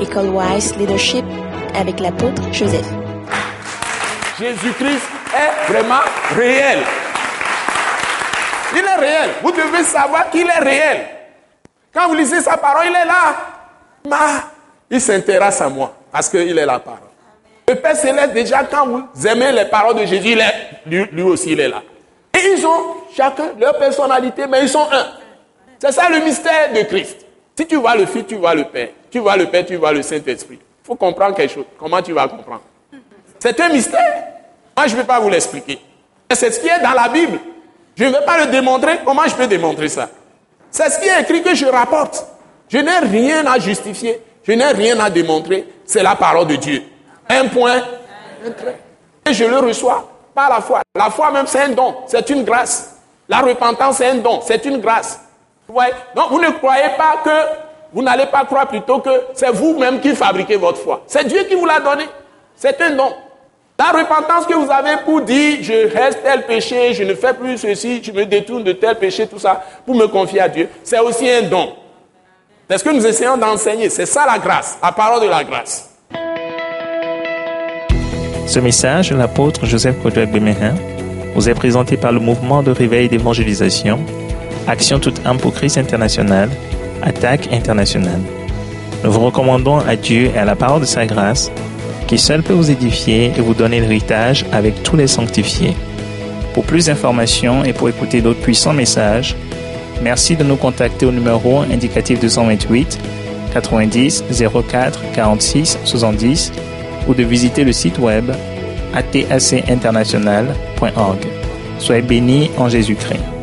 École Wise Leadership avec l'apôtre Joseph. Jésus-Christ est vraiment réel. Il est réel. Vous devez savoir qu'il est réel. Quand vous lisez sa parole, il est là. Il s'intéresse à moi parce qu'il est la parole. Le Père Céleste, déjà, quand vous aimez les paroles de Jésus, il est, lui, lui aussi, il est là. Et ils ont chacun leur personnalité, mais ils sont un. C'est ça le mystère de Christ. Si tu vois le Fils, tu vois le Père. Tu vois le Père, tu vois le Saint-Esprit. Il faut comprendre quelque chose. Comment tu vas comprendre? C'est un mystère. Moi, je ne vais pas vous l'expliquer. C'est ce qui est dans la Bible. Je ne vais pas le démontrer. Comment je peux démontrer ça? C'est ce qui est écrit que je rapporte. Je n'ai rien à justifier. Je n'ai rien à démontrer. C'est la parole de Dieu. Un point, un trait. Et je le reçois par la foi. La foi même, c'est un don. C'est une grâce. La repentance, c'est un don. C'est une grâce. Donc, vous ne croyez pas que, vous n'allez pas croire plutôt que c'est vous-même qui fabriquez votre foi. C'est Dieu qui vous l'a donné. C'est un don. La repentance que vous avez pour dire, je reste tel péché, je ne fais plus ceci, je me détourne de tel péché, tout ça, pour me confier à Dieu, c'est aussi un don. C'est ce que nous essayons d'enseigner. C'est ça la grâce, la parole de la grâce. Ce message l'apôtre Joseph Kodouak Bemehin vous est présenté par le mouvement de réveil d'évangélisation, Action toute âme pour Christ international, Attaque internationale. Nous vous recommandons à Dieu et à la parole de sa grâce qui seul peut vous édifier et vous donner l'héritage avec tous les sanctifiés. Pour plus d'informations et pour écouter d'autres puissants messages, merci de nous contacter au numéro indicatif 228 90 04 46 70 ou de visiter le site web atacinternational.org. Soyez bénis en Jésus-Christ.